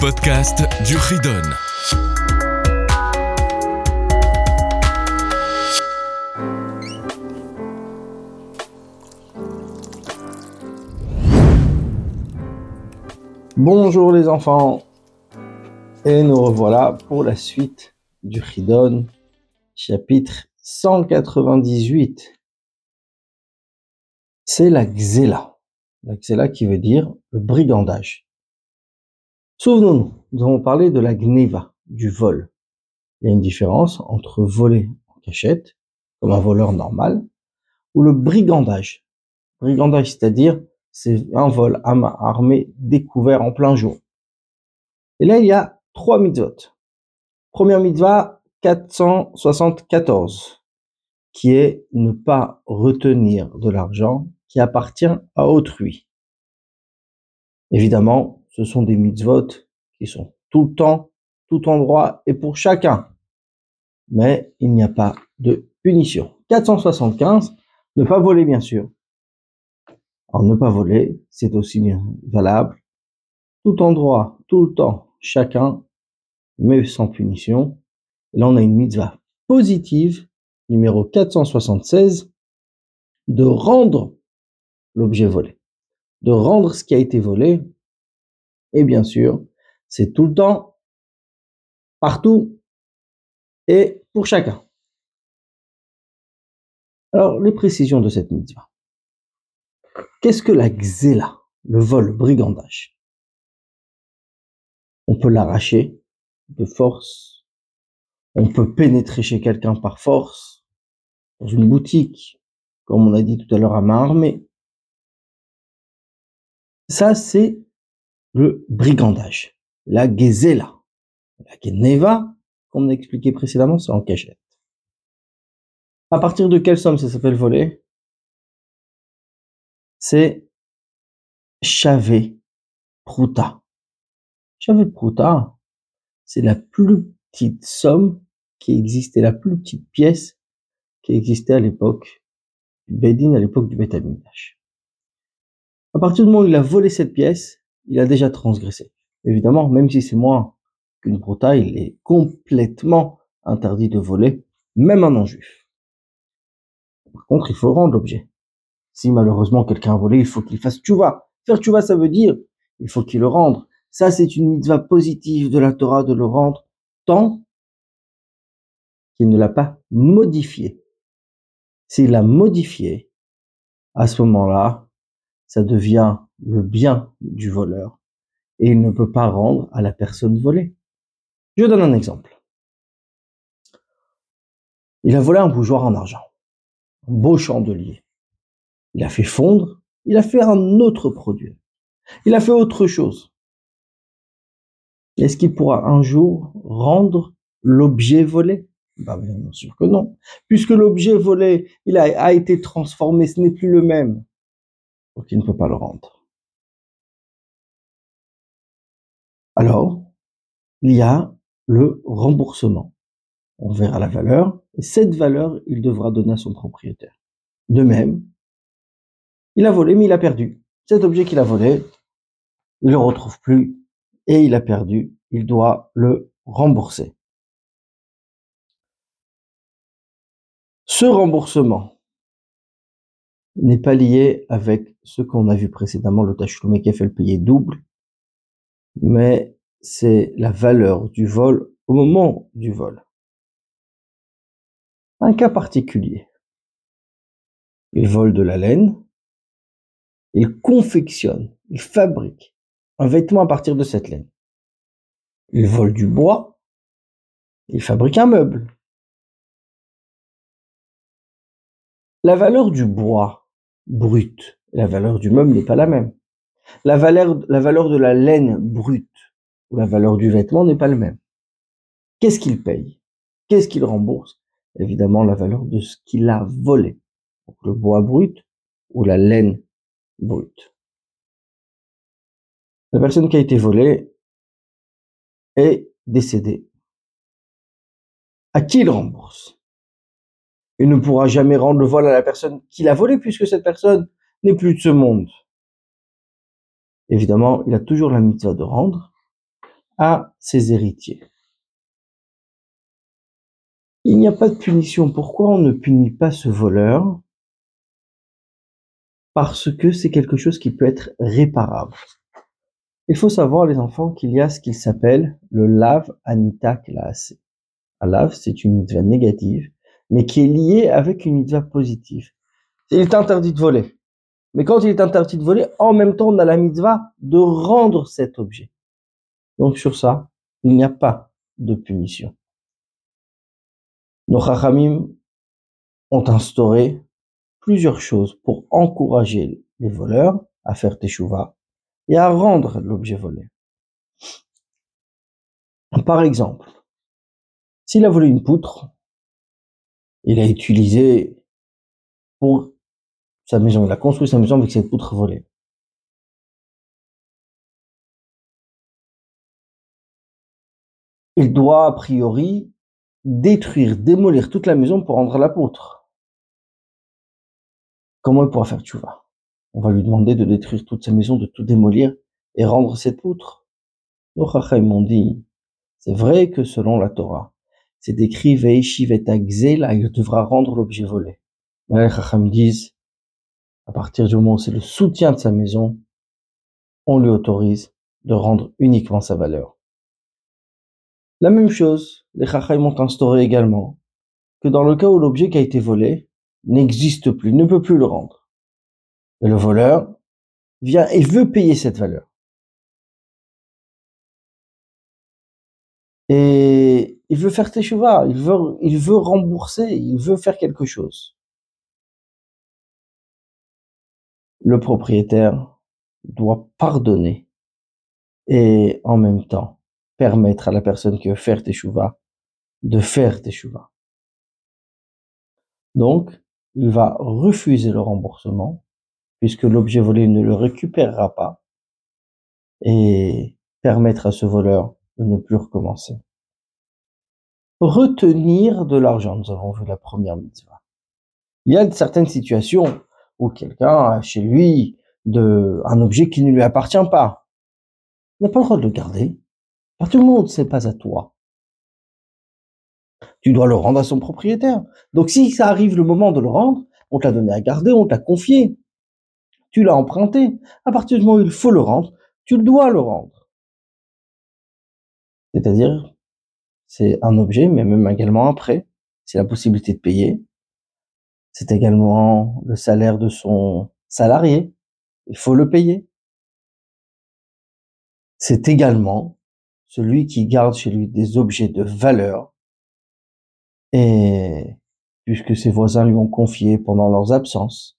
podcast du Ridon. Bonjour les enfants, et nous revoilà pour la suite du Ridon, chapitre 198. C'est la Xéla. La Xéla qui veut dire le brigandage. Souvenons-nous, nous avons parlé de la Gneva, du vol. Il y a une différence entre voler en cachette, comme un voleur normal, ou le brigandage. Brigandage, c'est-à-dire, c'est un vol à main armée découvert en plein jour. Et là, il y a trois mitzvot. Première mitzvah, 474, qui est ne pas retenir de l'argent qui appartient à autrui. Évidemment, ce sont des mitzvot qui sont tout le temps, tout endroit et pour chacun. Mais il n'y a pas de punition. 475, ne pas voler bien sûr. Alors ne pas voler, c'est aussi valable. Tout endroit, tout le temps, chacun, mais sans punition. là, on a une mitzvah positive, numéro 476, de rendre l'objet volé. De rendre ce qui a été volé et bien sûr, c'est tout le temps, partout et pour chacun. Alors, les précisions de cette mitzvah. Qu'est-ce que la xéla, le vol, brigandage? On peut l'arracher de force, on peut pénétrer chez quelqu'un par force, dans une boutique, comme on a dit tout à l'heure à main armée. Ça, c'est le brigandage, la gezela, la geneva, comme on a expliqué précédemment, c'est en cachette. À partir de quelle somme ça s'appelle voler C'est chavé pruta. Chavé pruta, c'est la plus petite somme qui existait, la plus petite pièce qui existait à l'époque du Bedin, à l'époque du Beth À partir du moment où il a volé cette pièce, il a déjà transgressé. Évidemment, même si c'est moins qu'une prota, il est complètement interdit de voler, même un non-juif. Par contre, il faut rendre l'objet. Si malheureusement quelqu'un a volé, il faut qu'il fasse tchouva. Faire tchouva, ça veut dire, il faut qu'il le rende. Ça, c'est une mitzvah positive de la Torah de le rendre tant qu'il ne l'a pas modifié. S'il l'a modifié, à ce moment-là, ça devient le bien du voleur et il ne peut pas rendre à la personne volée. Je donne un exemple. Il a volé un bougeoir en argent, un beau chandelier. Il a fait fondre, il a fait un autre produit. Il a fait autre chose. Est-ce qu'il pourra un jour rendre l'objet volé? Ben, Bien sûr que non. Puisque l'objet volé, il a, a été transformé, ce n'est plus le même. Donc il ne peut pas le rendre. Alors il y a le remboursement. On verra la valeur, et cette valeur, il devra donner à son propriétaire. De même, il a volé, mais il a perdu. Cet objet qu'il a volé, il ne le retrouve plus, et il a perdu, il doit le rembourser. Ce remboursement n'est pas lié avec ce qu'on a vu précédemment, le tachloumé qui a fait le payer double, mais c'est la valeur du vol au moment du vol. Un cas particulier. Il vole de la laine, il confectionne, il fabrique un vêtement à partir de cette laine. Il vole du bois, il fabrique un meuble. La valeur du bois brut, la valeur du meuble n'est pas la même. La valeur, de la laine brute ou la valeur du vêtement n'est pas le même. Qu'est-ce qu'il paye? Qu'est-ce qu'il rembourse? Évidemment, la valeur de ce qu'il a volé. Donc, le bois brut ou la laine brute. La personne qui a été volée est décédée. À qui il rembourse? Il ne pourra jamais rendre le vol à la personne qui l'a volé puisque cette personne n'est plus de ce monde. Évidemment, il a toujours la mitzvah de rendre à ses héritiers. Il n'y a pas de punition. Pourquoi on ne punit pas ce voleur? Parce que c'est quelque chose qui peut être réparable. Il faut savoir, les enfants, qu'il y a ce qu'il s'appelle le lave anita classe. Un lave, c'est une mitzvah négative, mais qui est liée avec une mitzvah positive. Il est interdit de voler. Mais quand il est interdit de voler, en même temps, on a la mitzvah de rendre cet objet. Donc sur ça, il n'y a pas de punition. Nos chachamim ont instauré plusieurs choses pour encourager les voleurs à faire teshuva et à rendre l'objet volé. Par exemple, s'il a volé une poutre, il a utilisé pour sa maison, il a construit sa maison avec cette poutre volée. Il doit a priori détruire, démolir toute la maison pour rendre la poutre. Comment il pourra faire tchouva On va lui demander de détruire toute sa maison, de tout démolir et rendre cette poutre. Nos m'ont dit, c'est vrai que selon la Torah, c'est écrit Veishiv et il devra rendre l'objet volé. Mais les Chachem disent, à partir du moment où c'est le soutien de sa maison, on lui autorise de rendre uniquement sa valeur. La même chose, les Chachamim ont instauré également que dans le cas où l'objet qui a été volé n'existe plus, ne peut plus le rendre, et le voleur vient et veut payer cette valeur. Et il veut faire teshuva, il veut, il veut rembourser, il veut faire quelque chose. Le propriétaire doit pardonner et en même temps permettre à la personne qui veut faire teshuva de faire teshuva. Donc, il va refuser le remboursement puisque l'objet volé ne le récupérera pas et permettre à ce voleur de ne plus recommencer. Retenir de l'argent, nous avons vu la première mitzvah. Il y a certaines situations ou quelqu'un chez lui de, un objet qui ne lui appartient pas. Il n'a pas le droit de le garder. Car tout le monde, c'est pas à toi. Tu dois le rendre à son propriétaire. Donc si ça arrive le moment de le rendre, on te l'a donné à garder, on t'a confié. Tu l'as emprunté. À partir du moment où il faut le rendre, tu dois le rendre. C'est-à-dire, c'est un objet, mais même également un prêt. C'est la possibilité de payer. C'est également le salaire de son salarié. Il faut le payer. C'est également celui qui garde chez lui des objets de valeur et puisque ses voisins lui ont confié pendant leurs absences,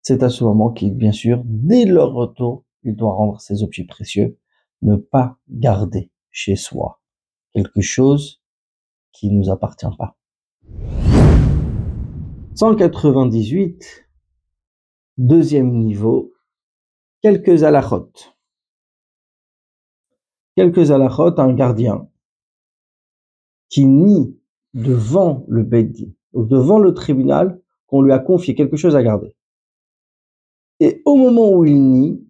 c'est à ce moment qu'il, bien sûr, dès leur retour, il doit rendre ses objets précieux, ne pas garder chez soi quelque chose qui ne nous appartient pas. 198, deuxième niveau, quelques alachot. Quelques alachot, un gardien qui nie devant le Beddi, devant le tribunal, qu'on lui a confié quelque chose à garder. Et au moment où il nie,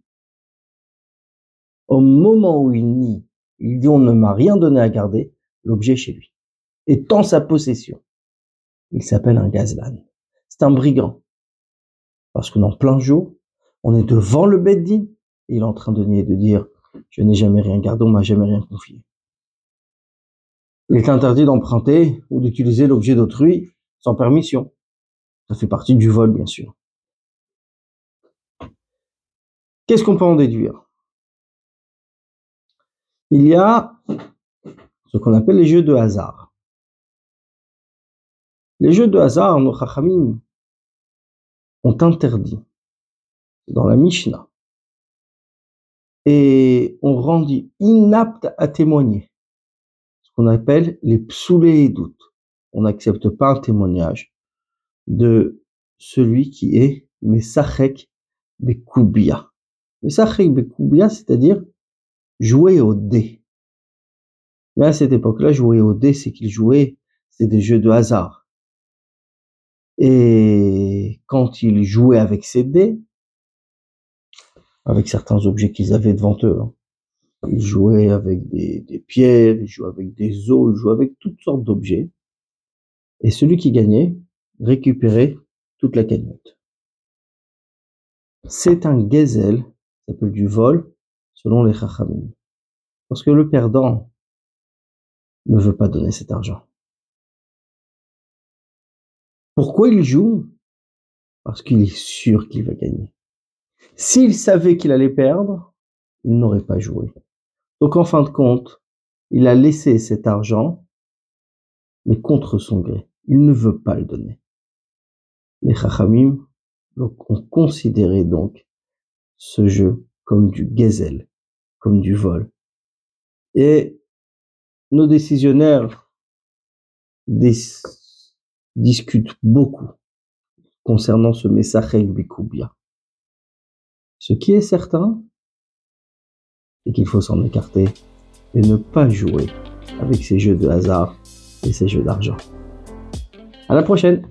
au moment où il nie, il dit on ne m'a rien donné à garder, l'objet chez lui, étant sa possession. Il s'appelle un gazlan un brigand. Parce que dans plein jour, on est devant le Beddin, et il est en train de nier, de dire, je n'ai jamais rien gardé, on m'a jamais rien confié. Il est interdit d'emprunter ou d'utiliser l'objet d'autrui sans permission. Ça fait partie du vol, bien sûr. Qu'est-ce qu'on peut en déduire? Il y a ce qu'on appelle les jeux de hasard. Les jeux de hasard, nos chachamim ont interdit dans la Mishnah et ont rendu inapte à témoigner ce qu'on appelle les psoulés et doutes. On n'accepte pas un témoignage de celui qui est Mesachek Bekoubia. Mesachek Bekoubia, c'est-à-dire jouer au dé. Mais à cette époque-là, jouer au dé, c'est qu'il jouait, c'est des jeux de hasard. Et quand ils jouaient avec ces dés, avec certains objets qu'ils avaient devant eux, hein, Il jouait avec des, pierres, il jouait avec des os, il jouait avec toutes sortes d'objets. Et celui qui gagnait récupérait toute la cagnotte. C'est un gezel, ça s'appelle du vol, selon les chachamim. Parce que le perdant ne veut pas donner cet argent. Pourquoi il joue? Parce qu'il est sûr qu'il va gagner. S'il savait qu'il allait perdre, il n'aurait pas joué. Donc en fin de compte, il a laissé cet argent, mais contre son gré. Il ne veut pas le donner. Les chachamim ont considéré donc ce jeu comme du gazelle, comme du vol. Et nos décisionnaires discutent beaucoup concernant ce Messachek Bikoubia. Ce qui est certain, c'est qu'il faut s'en écarter et ne pas jouer avec ces jeux de hasard et ces jeux d'argent. À la prochaine!